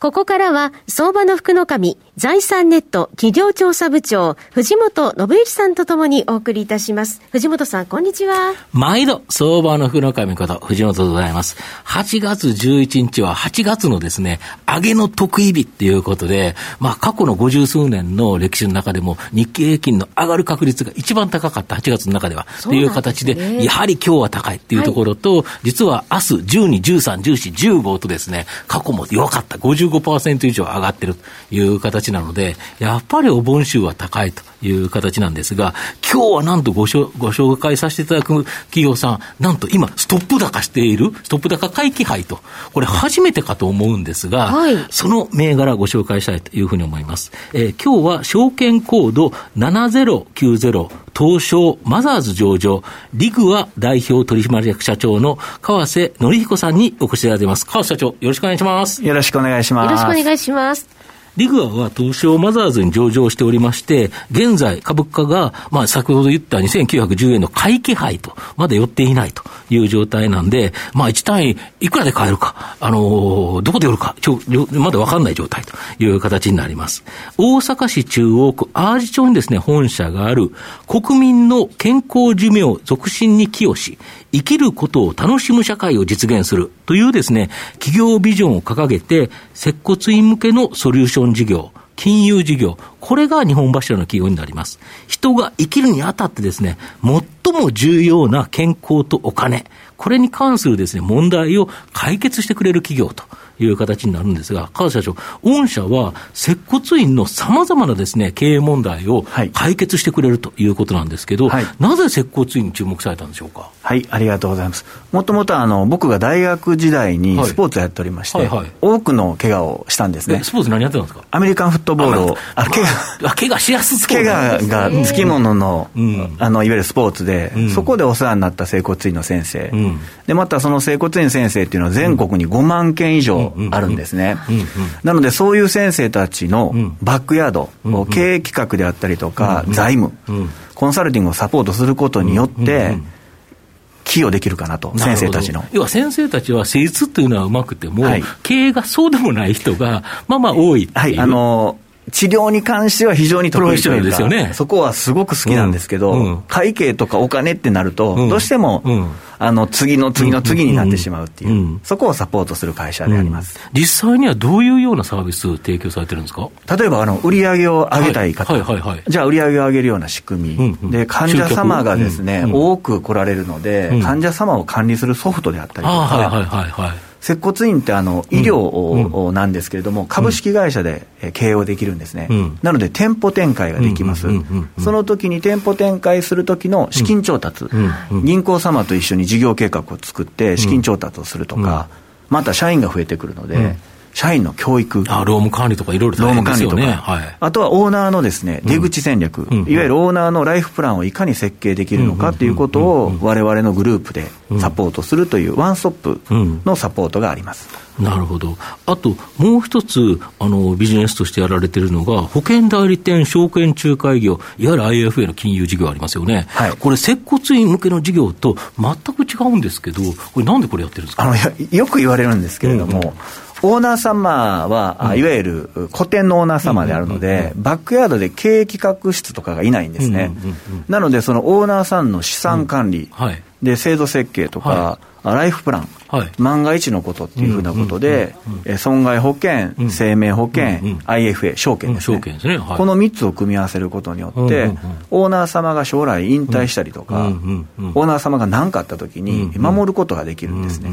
ここからは、相場の福の神、財産ネット企業調査部長、藤本信之さんとともにお送りいたします。藤本さん、こんにちは。毎度、相場の福の神こと、藤本でございます。8月11日は8月のですね、上げの得意日っていうことで、まあ、過去の50数年の歴史の中でも、日経平均の上がる確率が一番高かった8月の中では、という形で、やはり今日は高いっていうところと、はい、実は明日12、13、14、15とですね、過去も弱かった50 15%以上上がってるという形なので、やっぱりお盆週は高いという形なんですが、今日はなんとご紹ご紹介させていただく企業さん、なんと今、ストップ高している、ストップ高回帰杯と、これ初めてかと思うんですが、はい、その銘柄ご紹介したいというふうに思います。えー、今日は証券コード7090東証マザーズ上場、リグア代表取締役社長の川瀬則彦さんにお越しいただいています。川瀬社長、よろしくお願いします。よろしくお願いします。よろしくお願いします。リグアは東証マザーズに上場しておりまして、現在株価が、まあ先ほど言った2910円の買い気配と、まだ寄っていないという状態なんで、まあ1単位いくらで買えるか、あのー、どこで売るか、ちょ、まだわかんない状態という形になります。大阪市中央区アージ町にですね、本社がある国民の健康寿命促進に寄与し、生きることを楽しむ社会を実現するというですね、企業ビジョンを掲げて、接骨院向けのソリューション事業、金融事業、これが日本柱の企業になります。人が生きるにあたってですね、最も重要な健康とお金、これに関するですね、問題を解決してくれる企業と。いう形になるんですが、川田社長、御社は接骨院のさまざまなですね、経営問題を解決してくれるということなんですけど、はい、なぜ接骨院に注目されたんでしょうか？はい、ありがとうございます。もともとあの、僕が大学時代にスポーツをやっておりまして、はいはい。はい、多くの怪我をしたんですね。スポーツ何やってたんですか？アメリカンフットボールを、あ怪我、怪我しやすそう怪我がつきものの、うん、あの、いわゆるスポーツで、うん、そこでお世話になった整骨院の先生、うん、で、またその整骨院先生っていうのは全国に5万件以上あるんですね。なので、そういう先生たちのバックヤード、経営企画であったりとか、財務、コンサルティングをサポートすることによって、寄与できるかなと、先生たちの。要は先生たちは施術っていうのはうまくても、はい、経営がそうでもない人が、まあまあ多いはい、あの治療に関しては非常に得意というか、ね、そこはすごく好きなんですけど、うん。うん、会計とかお金ってなると、どうしても、うん。あの次の次の次になってしまうっていう、そこをサポートする会社であります、実際にはどういうようなサービスを提供されてるんですか？例えばあの、売り上げを上げたい方、はいはいはいはい、じゃあ、売り上げを上げるような仕組み、うんうん、で患者様がですね、多く来られるので、患者様を管理するソフトであったりとか。はいはいはいはい接骨院ってあの医療なんですけれども、株式会社で経営をできるんですね、なので店舗展開ができます、その時に店舗展開する時の資金調達、銀行様と一緒に事業計画を作って資金調達をするとか、また社員が増えてくるので、社員の教育。あ、労務管理とかいろいろ労務管理とか、はい、あとはオーナーのですね、出口戦略、うん、いわゆるオーナーのライフプランをいかに設計できるのかということを、われわれのグループでサポートするというワンストップのサポートがあります。なるほど。あと、もう一つ、あの、ビジネスとしてやられてるのが、保険代理店証券仲介業、いわゆる IFA の金融事業ありますよね。はい。これ、接骨院向けの事業と全く違うんですけど、これなんでこれやってるんですか？あのよく言われるんですけれども、うんうんオーナー様は、いわゆる古典のオーナー様であるので、バックヤードで経営企画室とかがいないんですね。なので、そのオーナーさんの資産管理、で制度設計とか、ライフプラン、はい、万が一のことっていうふうなことで、損害保険、うん、生命保険、うん、IFA、証券ですね、すね。はい、この3つを組み合わせることによって、オーナー様が将来引退したりとか、オーナー様が何かあったときに守ることができるんですね。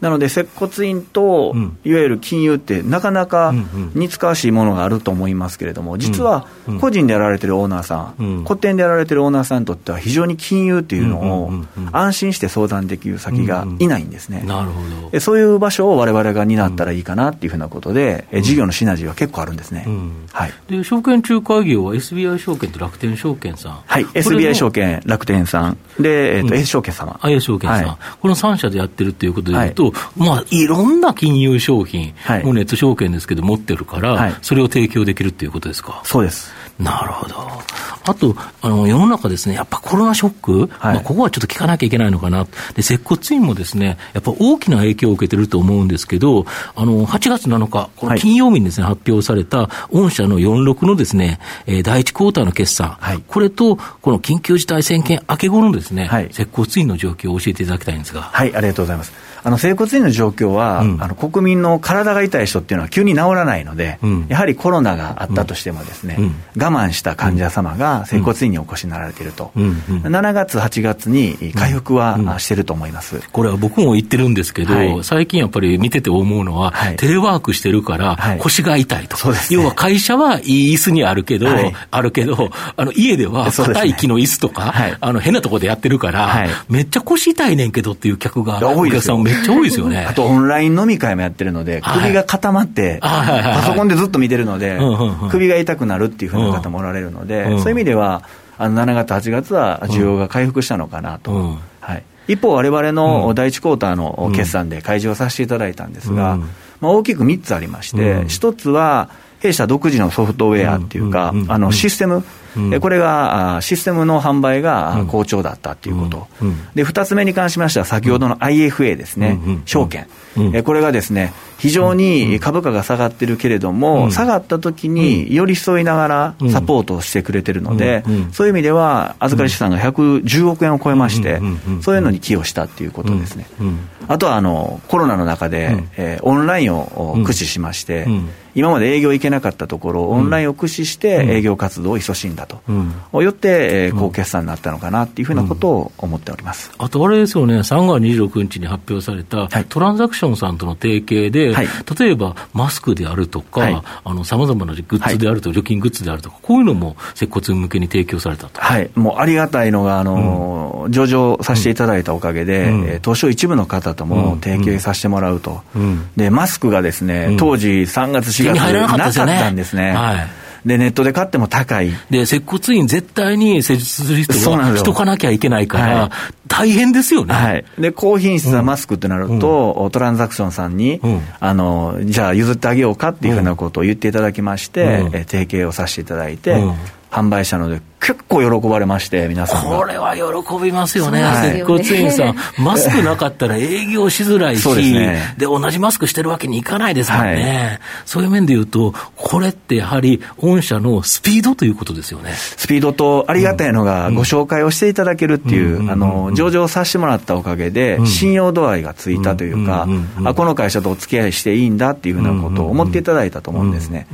なので、接骨院と、いわゆる金融って、なかなか似つかわしいものがあると思いますけれども、実は個人でやられてるオーナーさん、古典でやられてるオーナーさんにとっては、非常に金融っていうのを安心して相談できる先がいないんですね。なるほど。そういう場所を我々が担ったらいいかなっていうふうなことで、うん、事業のシナジーは結構あるんですね。はい。で、証券仲介業は SBI 証券と楽天証券さん。はい。SBI 証券、楽天さん。で、えっ、ー、と、A 証券様。A 証券さん、はい、この3社でやってるっていうことでいうと、はい、まあ、いろんな金融商品、はい、もうネット証券ですけど持ってるから、はい、それを提供できるっていうことですか？そうです。なるほど。あと、あの、世の中ですね、やっぱコロナショック、はい、まあ、ここはちょっと聞かなきゃいけないのかな。で、接骨院もですね、やっぱ大きな影響を受けてると思うんですけど、あの、8月7日、この金曜日にですね、はい、発表された、御社の46のですね、えー、第一クォーターの決算、はい、これと、この緊急事態宣言明け後のですね、はい、接骨院の状況を教えていただきたいんですが。はい、ありがとうございます。あの整骨院の状況は、うん、あの国民の体が痛い人っていうのは急に治らないので、うん、やはりコロナがあったとしてもですね、うん、我慢した患者様が整骨院にお越しになられていると、うん、7月、8月に回復はしてると思います、これは僕も言ってるんですけど、はい、最近やっぱり見てて思うのは、はい、テレワークしてるから腰が痛いと、はいね、要は会社はいい椅子にあるけど、あるけど、あの家では硬い木の椅子とか、あの変なところでやってるから、めっちゃ腰痛いねんけどっていう客が、お客さんめっちゃ多いですよね。あとオンライン飲み会もやってるので、首が固まって、パソコンでずっと見てるので、首が痛くなるっていうふうな方もおられるので、そういう意味では、あの7月、8月は需要が回復したのかなと。はい、一方、われわれの第1クォーターの決算で開示をさせていただいたんですが、まあ、大きく3つありまして、1つは、弊社独自のソフトウェアっていうか、あのシステム、うん、これがシステムの販売が好調だったっていうこと、うん。うん、で2つ目に関しましては、先ほどの IFA ですね、証券、これがですね、非常に株価が下がってるけれども、下がった時に寄り添いながらサポートをしてくれてるので、そういう意味では、預かり資産が110億円を超えまして、そういうのに寄与したっていうことですね。あとはあのコロナの中で、えー、オンラインを駆使しまして、今まで営業行けなかったところ、オンラインを駆使して営業活動を勤しんだと、うん、よって、えー、高決算になったのかなっていうふうなことを思っております、あとあれですよね、3月26日に発表された、トランザクションさんとの提携で、はい、例えばマスクであるとか、さまざまなグッズであるとか、除菌グッズであるとか、こういうのも接骨向けに提供されたと。はい、もうありがたいのが、あの、うん、上場させていただいたおかげで、うん、東証一部の方とも提携させてもらうと、でマスクがですね、当時3月、4月なかったんですね。はいで、ネットで買っても高い。で、接骨院絶対に施術する人はしとかなきゃいけないから、大変ですよね。はい。で、高品質なマスクってなると、うん、トランザクションさんに、うん、あの、じゃあ譲ってあげようかっていうふうなことを言っていただきまして、うん、え提携をさせていただいて、販売したので、結構喜ばれまして、皆さんこれは喜びますよね、接骨院さん、マスクなかったら営業しづらいし、で、ね、同じマスクしてるわけにいかないですもんね、はい、そういう面で言うと、これってやはり、御社のスピードということですよね。スピードと、ありがたいのが、ご紹介をしていただけるっていう、あの上場させてもらったおかげで、信用度合いがついたというか、あこの会社とお付き合いしていいんだっていうふうなことを思っていただいたと思うんですね。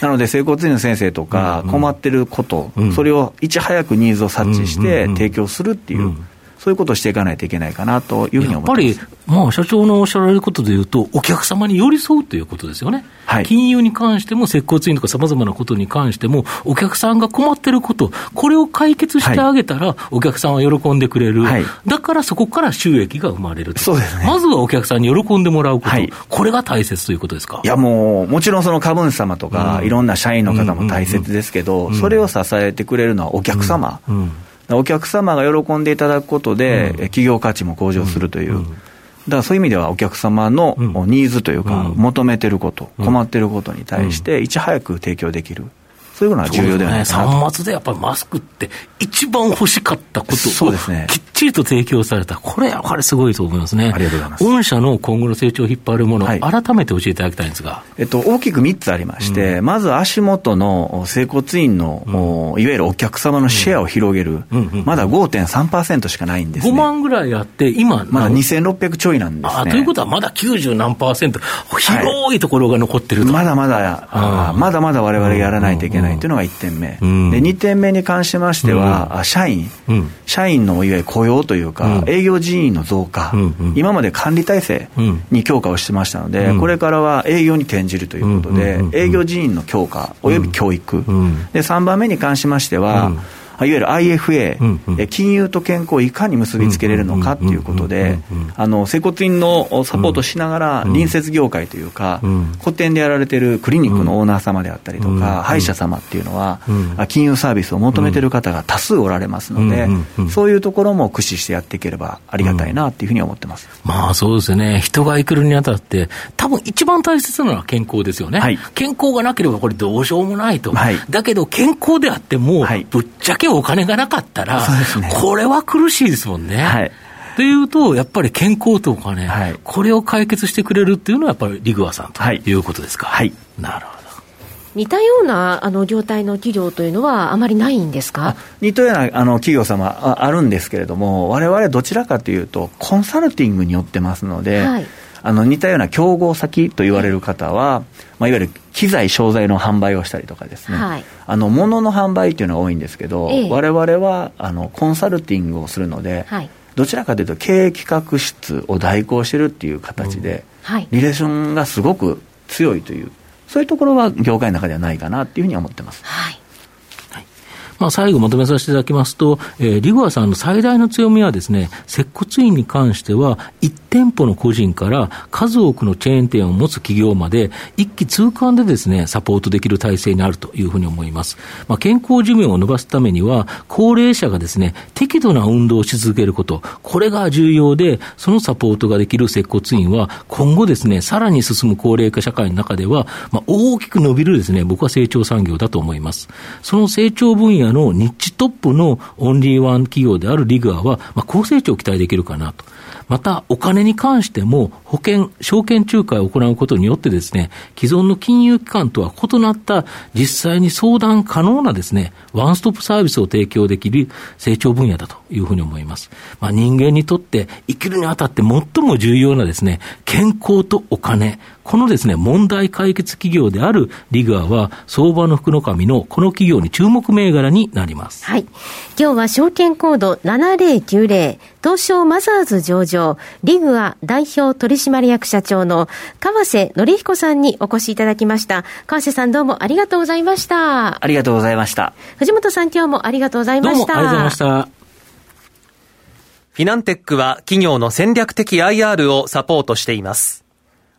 なので、整骨院の先生とか、困ってること、それをいち早くニーズを察知して提供するっていう。そういうことをしていかないといけないかなというふうに思やっぱり、まあ、社長のおっしゃられることでいうと、お客様に寄り添うということですよね。はい、金融に関しても、接骨院とかさまざまなことに関しても、お客さんが困ってること、これを解決してあげたら、お客さんは喜んでくれる、はい、だからそこから収益が生まれるそうですね。まずはお客さんに喜んでもらうこと、はい、これが大切ということですか？いや、もう、もちろんその株主様とか、うん、いろんな社員の方も大切ですけど、それを支えてくれるのはお客様。うんうんお客様が喜んでいただくことで、企業価値も向上するという。だからそういう意味ではお客様のニーズというか、求めてること、困ってることに対して、いち早く提供できる。そういうのは重要ではないかなと。ね、末でやっぱりマスクって一番欲しかったことを、ね、きっちりと提供された。これやはりすごいと思いますね。ありがとうございます。御社の今後の成長を引っ張るもの、はい、改めて教えていただきたいんですが。えっと、大きく3つありまして、うん、まず足元の整骨院の、うん、いわゆるお客様のシェアを広げる。うん、まだ5.3%しかないんですね。5万ぐらいあって、今、まだ2600ちょいなんですね。あということはまだ90何パーセント、広いところが残ってると。はい、まだまだ、あまだまだ我々やらないといけないというのが1点目。で2点目に関しましては、社員、社員のいわゆる雇用というか、営業人員の増加、今まで管理体制に強化をしてましたので、これからは営業に転じるということで、営業人員の強化および教育、で3番目に関しましては、いわゆる IFA、うんうん、金融と健康をいかに結びつけれるのかっていうことで、接骨院のサポートしながら、隣接業界というか、古典でやられてるクリニックのオーナー様であったりとか、歯医者様っていうのは、金融サービスを求めてる方が多数おられますので、そういうところも駆使してやっていければありがたいなっていうふうに思ってます。まあそうですね、人が生きるにあたって、多分一番大切なのは健康ですよね。はい、健康がなければこれどうしようもないと。はい、だけど健康であっても、ぶっちゃけお金がなかったら、ね、これは苦しいですもんね。はいというと、やっぱり健康とかね、はい、これを解決してくれるっていうのは、やっぱりリグアさんということですか？はい。なるほど。似たようなあの業態の企業というのは、あまりないんですか？似たようなあの企業様ああるんですけれども、われわれどちらかというと、コンサルティングによってますので、はい、あの似たような競合先と言われる方は、まあ、いわゆる機材、商材の販売をしたりとかですね、はい、あの物の販売っていうのは多いんですけど、われわれはあのコンサルティングをするので、はい、どちらかというと経営企画室を代行してるっていう形で、うん。はい、リレーションがすごく強いという、そういうところは業界の中ではないかなっていうふうに思ってます。はいまあ、最後まとめさせていただきますと、えー、リグアさんの最大の強みはですね、接骨院に関しては、1店舗の個人から数多くのチェーン店を持つ企業まで、一気通貫でですね、サポートできる体制にあるというふうに思います。まあ、健康寿命を伸ばすためには、高齢者がですね、適度な運動をし続けること、これが重要で、そのサポートができる接骨院は、今後ですね、さらに進む高齢化社会の中では、まあ、大きく伸びるですね、僕は成長産業だと思います。その成長分野のニッチトップのオンリーワン企業であるリグアは、まあ、高成長を期待できるかなと。また、お金に関しても、保険、証券仲介を行うことによってですね、既存の金融機関とは異なった実際に相談可能なですね、ワンストップサービスを提供できる成長分野だというふうに思います。まあ、人間にとって生きるにあたって最も重要なですね、健康とお金、このですね、問題解決企業であるリグアは、相場の福の神のこの企業に注目銘柄になります。はい。今日は証券コード7090、東証マザーズ上場、リグア代表取締役社長の川瀬則彦さんにお越しいただきました。川瀬さんどうもありがとうございました。ありがとうございました。藤本さん今日もありがとうございました。どうもありがとうございました。フィナンテックは企業の戦略的 IR をサポートしています。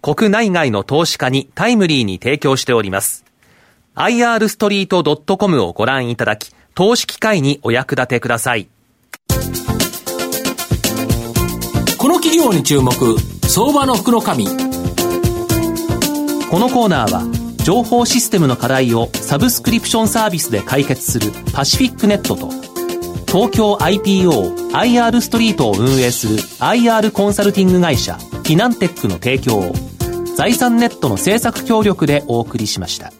国内外の投資家にタイムリーに提供しております。irstreet.com をご覧いただき、投資機会にお役立てください。この企業に注目、相場の福の神。このコーナーは、情報システムの課題をサブスクリプションサービスで解決するパシフィックネットと、東京 IPO IR ストリートを運営する IR コンサルティング会社フィナンテックの提供を財産ネットの制作協力でお送りしました。